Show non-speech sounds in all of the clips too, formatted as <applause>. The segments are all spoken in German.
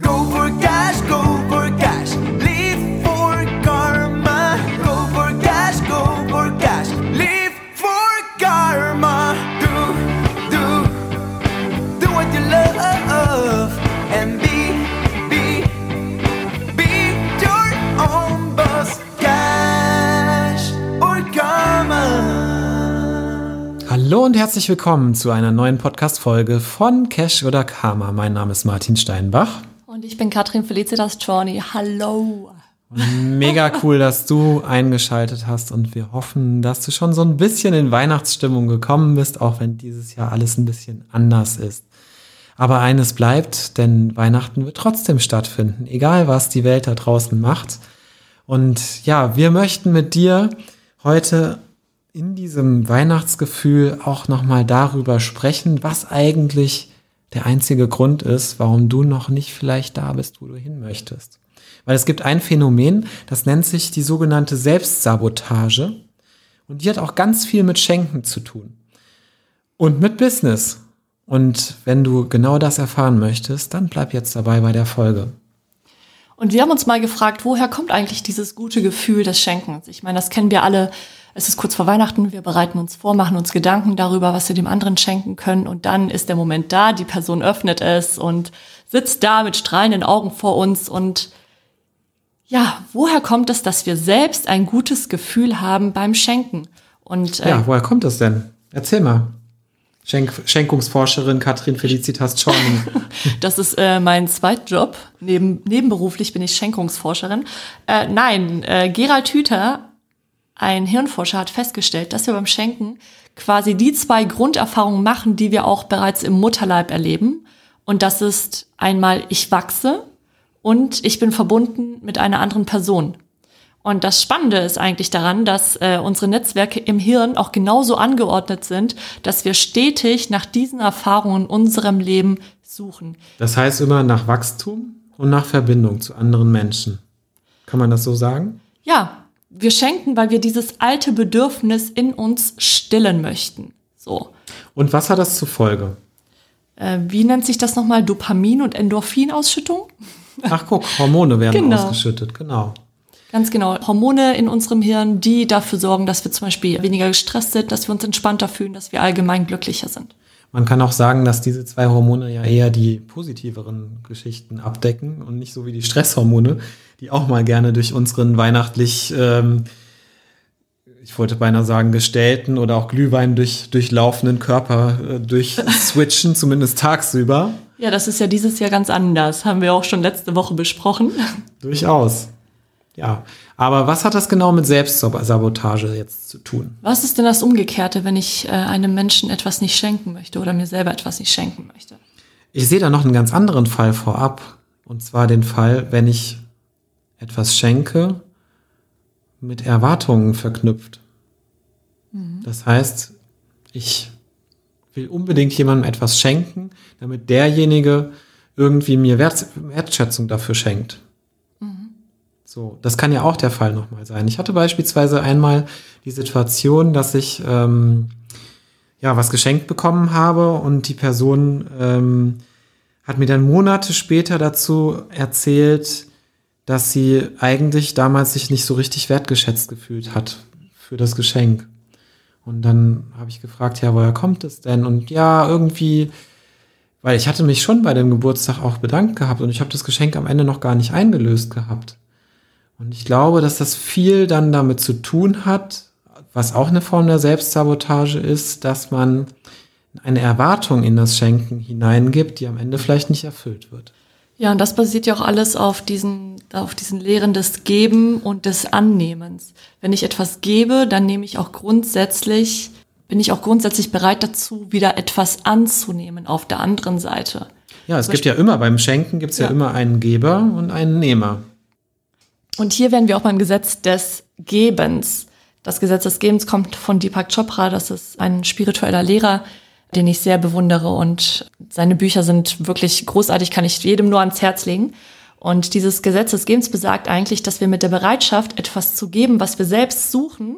Go for cash, go for cash. Live for karma. Go for cash, go for cash. Live for karma. Do, do, do what you love. And be, be, be your own boss. Cash or karma. Hallo und herzlich willkommen zu einer neuen Podcast-Folge von Cash oder Karma. Mein Name ist Martin Steinbach. Und ich bin Katrin Felicitas Czorny. Hallo. Mega cool, dass du eingeschaltet hast und wir hoffen, dass du schon so ein bisschen in Weihnachtsstimmung gekommen bist, auch wenn dieses Jahr alles ein bisschen anders ist. Aber eines bleibt, denn Weihnachten wird trotzdem stattfinden, egal was die Welt da draußen macht. Und ja, wir möchten mit dir heute in diesem Weihnachtsgefühl auch nochmal darüber sprechen, was eigentlich der einzige Grund ist, warum du noch nicht vielleicht da bist, wo du hin möchtest. Weil es gibt ein Phänomen, das nennt sich die sogenannte Selbstsabotage. Und die hat auch ganz viel mit Schenken zu tun. Und mit Business. Und wenn du genau das erfahren möchtest, dann bleib jetzt dabei bei der Folge. Und wir haben uns mal gefragt, woher kommt eigentlich dieses gute Gefühl des Schenkens? Ich meine, das kennen wir alle. Es ist kurz vor Weihnachten, wir bereiten uns vor, machen uns Gedanken darüber, was wir dem anderen schenken können. Und dann ist der Moment da, die Person öffnet es und sitzt da mit strahlenden Augen vor uns. Und ja, woher kommt es, dass wir selbst ein gutes Gefühl haben beim Schenken? Und äh, Ja, woher kommt das denn? Erzähl mal. Schenk Schenkungsforscherin Katrin Felicitas Czorny. <laughs> Das ist äh, mein Zweitjob. Neben, nebenberuflich bin ich Schenkungsforscherin. Äh, nein, äh, Gerald Hüther, ein Hirnforscher, hat festgestellt, dass wir beim Schenken quasi die zwei Grunderfahrungen machen, die wir auch bereits im Mutterleib erleben. Und das ist einmal, ich wachse und ich bin verbunden mit einer anderen Person. Und das Spannende ist eigentlich daran, dass äh, unsere Netzwerke im Hirn auch genauso angeordnet sind, dass wir stetig nach diesen Erfahrungen in unserem Leben suchen. Das heißt immer nach Wachstum und nach Verbindung zu anderen Menschen. Kann man das so sagen? Ja, wir schenken, weil wir dieses alte Bedürfnis in uns stillen möchten. So. Und was hat das zur Folge? Äh, wie nennt sich das nochmal? Dopamin- und Endorphinausschüttung? Ach guck, Hormone werden Genau. ausgeschüttet, genau. Ganz genau. Hormone in unserem Hirn, die dafür sorgen, dass wir zum Beispiel weniger gestresst sind, dass wir uns entspannter fühlen, dass wir allgemein glücklicher sind. Man kann auch sagen, dass diese zwei Hormone ja eher die positiveren Geschichten abdecken und nicht so wie die Stresshormone, die auch mal gerne durch unseren weihnachtlich, ähm, ich wollte beinahe sagen, gestellten oder auch Glühwein durch, durchlaufenden Körper äh, durchswitchen, <laughs> zumindest tagsüber. Ja, das ist ja dieses Jahr ganz anders. Haben wir auch schon letzte Woche besprochen. Durchaus. Ja. Aber was hat das genau mit Selbstsabotage jetzt zu tun? Was ist denn das Umgekehrte, wenn ich äh, einem Menschen etwas nicht schenken möchte oder mir selber etwas nicht schenken möchte? Ich sehe da noch einen ganz anderen Fall vorab. Und zwar den Fall, wenn ich etwas schenke, mit Erwartungen verknüpft. Das heißt, ich will unbedingt jemandem etwas schenken, damit derjenige irgendwie mir Wert, Wertschätzung dafür schenkt. So, das kann ja auch der Fall nochmal sein. Ich hatte beispielsweise einmal die Situation, dass ich ähm, ja was geschenkt bekommen habe und die Person ähm, hat mir dann Monate später dazu erzählt, dass sie eigentlich damals sich nicht so richtig wertgeschätzt gefühlt hat für das Geschenk. Und dann habe ich gefragt, ja, woher kommt es denn? Und ja, irgendwie, weil ich hatte mich schon bei dem Geburtstag auch bedankt gehabt und ich habe das Geschenk am Ende noch gar nicht eingelöst gehabt. Und ich glaube, dass das viel dann damit zu tun hat, was auch eine Form der Selbstsabotage ist, dass man eine Erwartung in das Schenken hineingibt, die am Ende vielleicht nicht erfüllt wird. Ja, und das basiert ja auch alles auf diesen, auf diesen Lehren des Geben und des Annehmens. Wenn ich etwas gebe, dann nehme ich auch grundsätzlich, bin ich auch grundsätzlich bereit dazu, wieder etwas anzunehmen auf der anderen Seite. Ja, es Zum gibt ja immer, beim Schenken gibt es ja. Ja. immer einen Geber und einen Nehmer. Und hier wären wir auch beim Gesetz des Gebens. Das Gesetz des Gebens kommt von Deepak Chopra. Das ist ein spiritueller Lehrer, den ich sehr bewundere. Und seine Bücher sind wirklich großartig, kann ich jedem nur ans Herz legen. Und dieses Gesetz des Gebens besagt eigentlich, dass wir mit der Bereitschaft, etwas zu geben, was wir selbst suchen,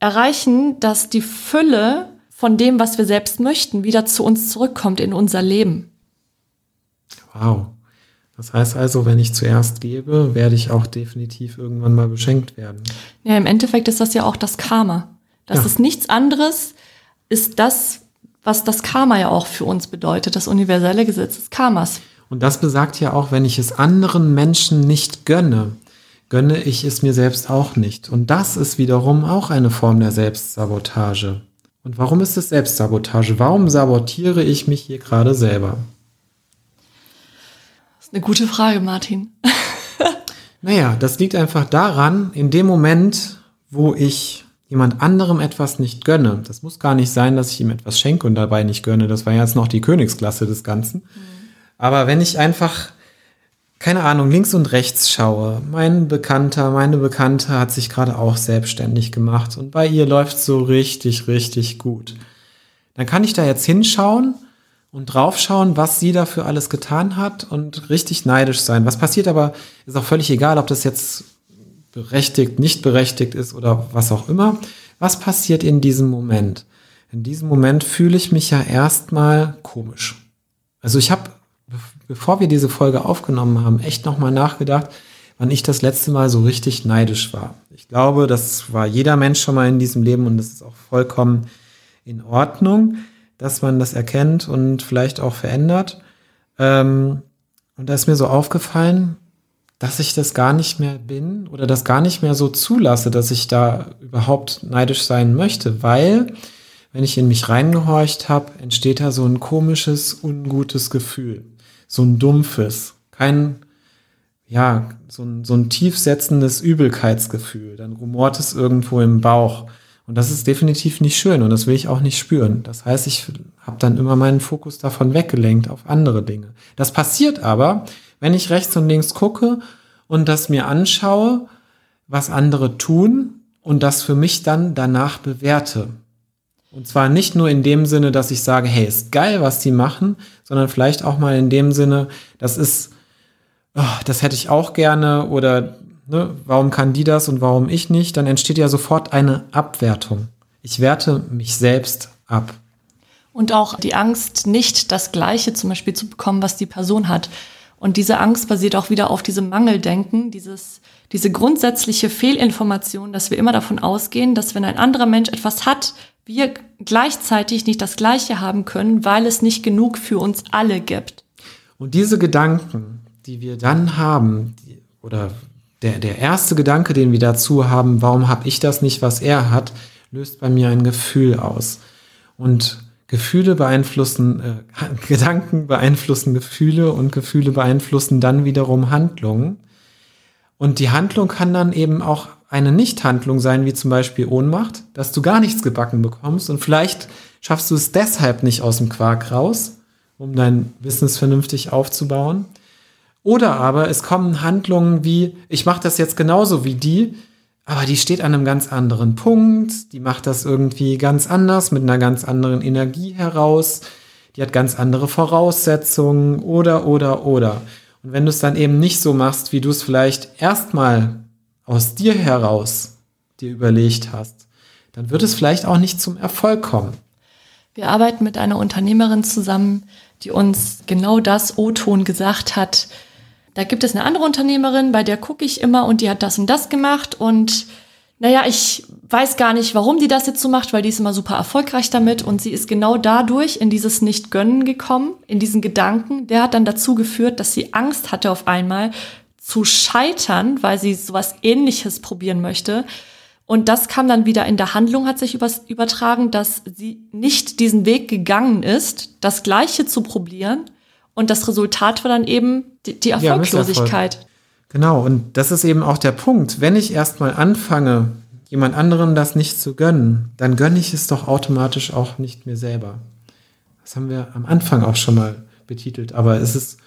erreichen, dass die Fülle von dem, was wir selbst möchten, wieder zu uns zurückkommt in unser Leben. Wow. Das heißt also, wenn ich zuerst gebe, werde ich auch definitiv irgendwann mal beschenkt werden. Ja, im Endeffekt ist das ja auch das Karma. Das Ja. ist nichts anderes, ist das, was das Karma ja auch für uns bedeutet, das universelle Gesetz des Karmas. Und das besagt ja auch, wenn ich es anderen Menschen nicht gönne, gönne ich es mir selbst auch nicht. Und das ist wiederum auch eine Form der Selbstsabotage. Und warum ist es Selbstsabotage? Warum sabotiere ich mich hier gerade selber? Eine gute Frage, Martin. <laughs> Naja, das liegt einfach daran, in dem Moment, wo ich jemand anderem etwas nicht gönne, das muss gar nicht sein, dass ich ihm etwas schenke und dabei nicht gönne, das war jetzt noch die Königsklasse des Ganzen. Aber wenn ich einfach, keine Ahnung, links und rechts schaue, mein Bekannter, meine Bekannte hat sich gerade auch selbstständig gemacht und bei ihr läuft so richtig, richtig gut. Dann kann ich da jetzt hinschauen und draufschauen, was sie dafür alles getan hat und richtig neidisch sein. Was passiert aber, ist auch völlig egal, ob das jetzt berechtigt, nicht berechtigt ist oder was auch immer. Was passiert in diesem Moment? In diesem Moment fühle ich mich ja erstmal komisch. Also ich habe, be- bevor wir diese Folge aufgenommen haben, echt nochmal nachgedacht, wann ich das letzte Mal so richtig neidisch war. Ich glaube, das war jeder Mensch schon mal in diesem Leben und das ist auch vollkommen in Ordnung, dass man das erkennt und vielleicht auch verändert. Ähm, und da ist mir so aufgefallen, dass ich das gar nicht mehr bin oder das gar nicht mehr so zulasse, dass ich da überhaupt neidisch sein möchte, weil wenn ich in mich reingehorcht habe, entsteht da so ein komisches, ungutes Gefühl, so ein dumpfes, kein ja, so ein, so ein tiefsetzendes Übelkeitsgefühl. Dann rumort es irgendwo im Bauch. Und das ist definitiv nicht schön und das will ich auch nicht spüren. Das heißt, ich habe dann immer meinen Fokus davon weggelenkt auf andere Dinge. Das passiert aber, wenn ich rechts und links gucke und das mir anschaue, was andere tun und das für mich dann danach bewerte. Und zwar nicht nur in dem Sinne, dass ich sage, hey, ist geil, was die machen, sondern vielleicht auch mal in dem Sinne, das ist, oh, das hätte ich auch gerne oder ne, warum kann die das und warum ich nicht? Dann entsteht ja sofort eine Abwertung. Ich werte mich selbst ab. Und auch die Angst, nicht das Gleiche zum Beispiel zu bekommen, was die Person hat. Und diese Angst basiert auch wieder auf diesem Mangeldenken, dieses, diese grundsätzliche Fehlinformation, dass wir immer davon ausgehen, dass wenn ein anderer Mensch etwas hat, wir gleichzeitig nicht das Gleiche haben können, weil es nicht genug für uns alle gibt. Und diese Gedanken, die wir dann haben, die, oder der, der erste Gedanke, den wir dazu haben, warum habe ich das nicht, was er hat, löst bei mir ein Gefühl aus. Und Gefühle beeinflussen, äh, <laughs> Gedanken beeinflussen Gefühle und Gefühle beeinflussen dann wiederum Handlungen. Und die Handlung kann dann eben auch eine Nichthandlung sein, wie zum Beispiel Ohnmacht, dass du gar nichts gebacken bekommst und vielleicht schaffst du es deshalb nicht aus dem Quark raus, um dein Business vernünftig aufzubauen. Oder aber es kommen Handlungen wie, ich mache das jetzt genauso wie die, aber die steht an einem ganz anderen Punkt, die macht das irgendwie ganz anders, mit einer ganz anderen Energie heraus, die hat ganz andere Voraussetzungen oder, oder, oder. Und wenn du es dann eben nicht so machst, wie du es vielleicht erstmal aus dir heraus dir überlegt hast, dann wird es vielleicht auch nicht zum Erfolg kommen. Wir arbeiten mit einer Unternehmerin zusammen, die uns genau das O-Ton gesagt hat. Da gibt es eine andere Unternehmerin, bei der gucke ich immer und die hat das und das gemacht und naja, ich weiß gar nicht, warum die das jetzt so macht, weil die ist immer super erfolgreich damit und sie ist genau dadurch in dieses Nicht-Gönnen gekommen, in diesen Gedanken. Der hat dann dazu geführt, dass sie Angst hatte auf einmal zu scheitern, weil sie sowas ähnliches probieren möchte. Und das kam dann wieder in der Handlung, hat sich übertragen, dass sie nicht diesen Weg gegangen ist, das Gleiche zu probieren. Und das Resultat war dann eben die, die. Erfolglosigkeit. Genau, und das ist eben auch der Punkt. Wenn ich erstmal anfange, jemand anderem das nicht zu gönnen, dann gönne ich es doch automatisch auch nicht mir selber. Das haben wir am Anfang auch schon mal betitelt, aber es ist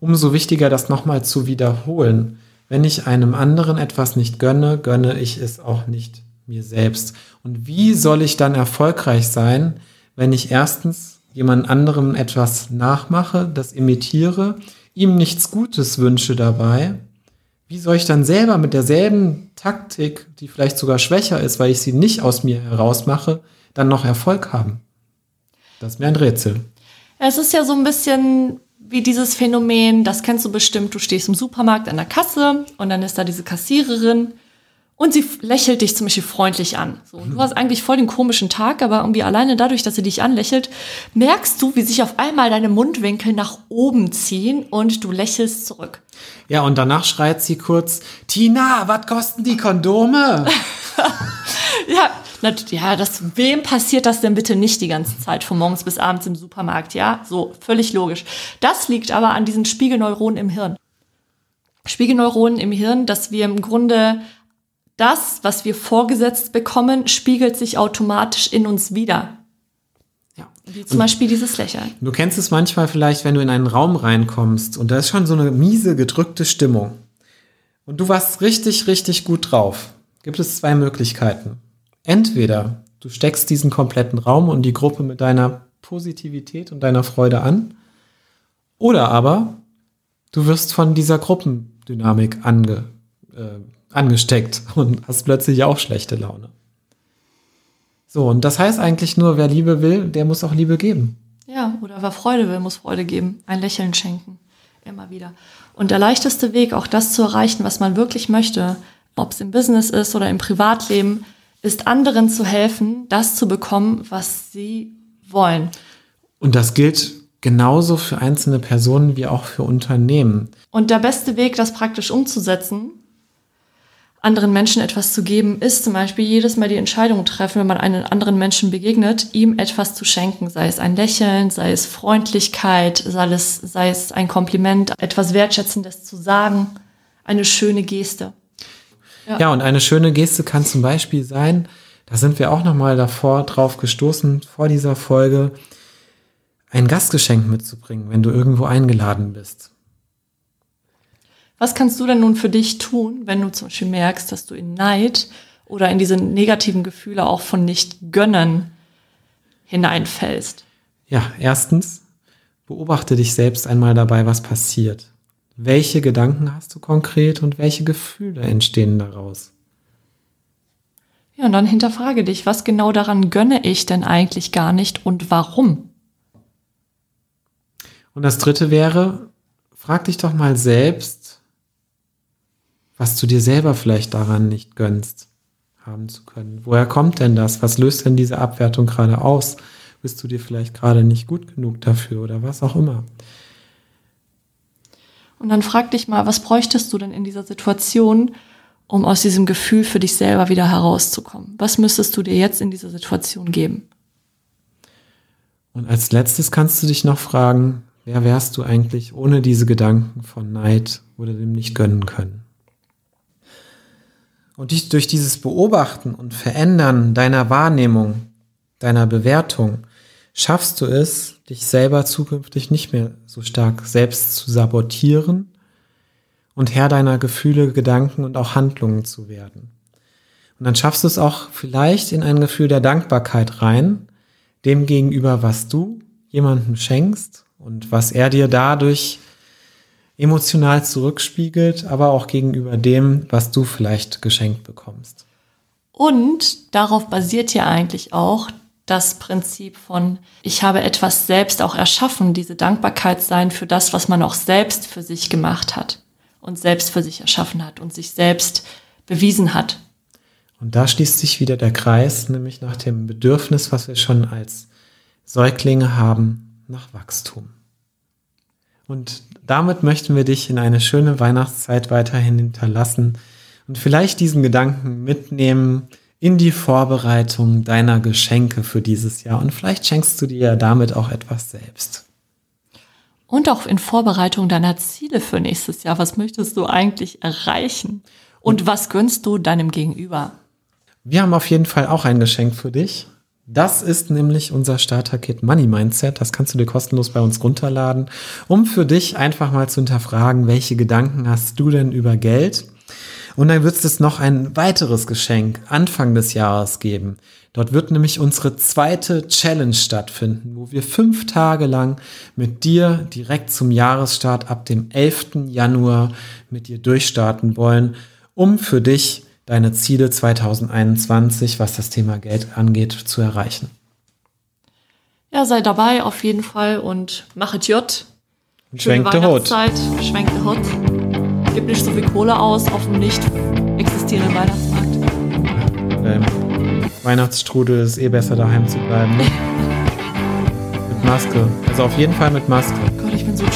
umso wichtiger, das nochmal zu wiederholen. Wenn ich einem anderen etwas nicht gönne, gönne ich es auch nicht mir selbst. Und wie soll ich dann erfolgreich sein, wenn ich erstens jemand anderem etwas nachmache, das imitiere, ihm nichts Gutes wünsche dabei? Wie soll ich dann selber mit derselben Taktik, die vielleicht sogar schwächer ist, weil ich sie nicht aus mir heraus mache, dann noch Erfolg haben? Das ist mir ein Rätsel. Es ist ja so ein bisschen wie dieses Phänomen, das kennst du bestimmt, du stehst im Supermarkt an der Kasse und dann ist da diese Kassiererin und sie lächelt dich zum Beispiel freundlich an. So, und du hast eigentlich voll den komischen Tag, aber irgendwie alleine dadurch, dass sie dich anlächelt, merkst du, wie sich auf einmal deine Mundwinkel nach oben ziehen und du lächelst zurück. Ja, und danach schreit sie kurz, Tina, was kosten die Kondome? <laughs> Ja, na, ja, das, wem passiert das denn bitte nicht die ganze Zeit, von morgens bis abends im Supermarkt? Ja, so, völlig logisch. Das liegt aber an diesen Spiegelneuronen im Hirn. Spiegelneuronen im Hirn, dass wir im Grunde das, was wir vorgesetzt bekommen, spiegelt sich automatisch in uns wieder. Ja. Wie zum Beispiel dieses Lächeln. Du kennst es manchmal vielleicht, wenn du in einen Raum reinkommst und da ist schon so eine miese, gedrückte Stimmung. Und du warst richtig, richtig gut drauf. Gibt es zwei Möglichkeiten. Entweder du steckst diesen kompletten Raum und die Gruppe mit deiner Positivität und deiner Freude an. Oder aber du wirst von dieser Gruppendynamik ange, äh, angesteckt und hast plötzlich auch schlechte Laune. So, und das heißt eigentlich nur, wer Liebe will, der muss auch Liebe geben. Ja, oder wer Freude will, muss Freude geben. Ein Lächeln schenken. Immer wieder. Und der leichteste Weg, auch das zu erreichen, was man wirklich möchte, ob es im Business ist oder im Privatleben, ist anderen zu helfen, das zu bekommen, was sie wollen. Und das gilt genauso für einzelne Personen wie auch für Unternehmen. Und der beste Weg, das praktisch umzusetzen, anderen Menschen etwas zu geben, ist zum Beispiel jedes Mal die Entscheidung treffen, wenn man einen anderen Menschen begegnet, ihm etwas zu schenken, sei es ein Lächeln, sei es Freundlichkeit, sei es, sei es ein Kompliment, etwas Wertschätzendes zu sagen, eine schöne Geste. Ja. ja, und eine schöne Geste kann zum Beispiel sein, da sind wir auch nochmal davor drauf gestoßen, vor dieser Folge, ein Gastgeschenk mitzubringen, wenn du irgendwo eingeladen bist. Was kannst du denn nun für dich tun, wenn du zum Beispiel merkst, dass du in Neid oder in diese negativen Gefühle auch von nicht gönnen hineinfällst? Ja, erstens, beobachte dich selbst einmal dabei, was passiert. Welche Gedanken hast du konkret und welche Gefühle entstehen daraus? Ja, und dann hinterfrage dich, was genau daran gönne ich denn eigentlich gar nicht und warum? Und das dritte wäre, frag dich doch mal selbst, was du dir selber vielleicht daran nicht gönnst, haben zu können. Woher kommt denn das? Was löst denn diese Abwertung gerade aus? Bist du dir vielleicht gerade nicht gut genug dafür oder was auch immer? Und dann frag dich mal, was bräuchtest du denn in dieser Situation, um aus diesem Gefühl für dich selber wieder herauszukommen? Was müsstest du dir jetzt in dieser Situation geben? Und als letztes kannst du dich noch fragen, wer wärst du eigentlich ohne diese Gedanken von Neid oder dem nicht gönnen können? Und dich durch dieses Beobachten und Verändern deiner Wahrnehmung, deiner Bewertung, schaffst du es, dich selber zukünftig nicht mehr so stark selbst zu sabotieren und Herr deiner Gefühle, Gedanken und auch Handlungen zu werden. Und dann schaffst du es auch vielleicht in ein Gefühl der Dankbarkeit rein, dem gegenüber, was du jemandem schenkst und was er dir dadurch emotional zurückspiegelt, aber auch gegenüber dem, was du vielleicht geschenkt bekommst. Und darauf basiert ja eigentlich auch das Prinzip von, ich habe etwas selbst auch erschaffen, diese Dankbarkeit sein für das, was man auch selbst für sich gemacht hat und selbst für sich erschaffen hat und sich selbst bewiesen hat. Und da schließt sich wieder der Kreis, nämlich nach dem Bedürfnis, was wir schon als Säuglinge haben, nach Wachstum. Und damit möchten wir dich in eine schöne Weihnachtszeit weiterhin hinterlassen und vielleicht diesen Gedanken mitnehmen, in die Vorbereitung deiner Geschenke für dieses Jahr. Und vielleicht schenkst du dir ja damit auch etwas selbst. Und auch in Vorbereitung deiner Ziele für nächstes Jahr. Was möchtest du eigentlich erreichen? Und was gönnst du deinem Gegenüber? Wir haben auf jeden Fall auch ein Geschenk für dich. Das ist nämlich unser Starter-Kit Money Mindset. Das kannst du dir kostenlos bei uns runterladen, um für dich einfach mal zu hinterfragen, welche Gedanken hast du denn über Geld? Und dann wird es noch ein weiteres Geschenk Anfang des Jahres geben. Dort wird nämlich unsere zweite Challenge stattfinden, wo wir fünf Tage lang mit dir direkt zum Jahresstart ab dem 11. Januar mit dir durchstarten wollen, um für dich deine Ziele 2021, was das Thema Geld angeht, zu erreichen. Ja, sei dabei auf jeden Fall und machet J. Schöne Schwenk the Hood. Weihnachtszeit, schwenk the Hut. Gib nicht so viel Kohle aus auf dem nicht existierenden Weihnachtsmarkt. Ähm, Weihnachtsstrudel ist eh besser daheim zu bleiben. Ne? <laughs> mit Maske. Also auf jeden Fall mit Maske. Gott, ich bin so ein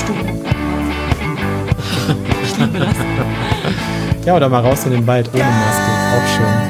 Ja, oder mal raus in den Wald ohne Maske. Auch schön.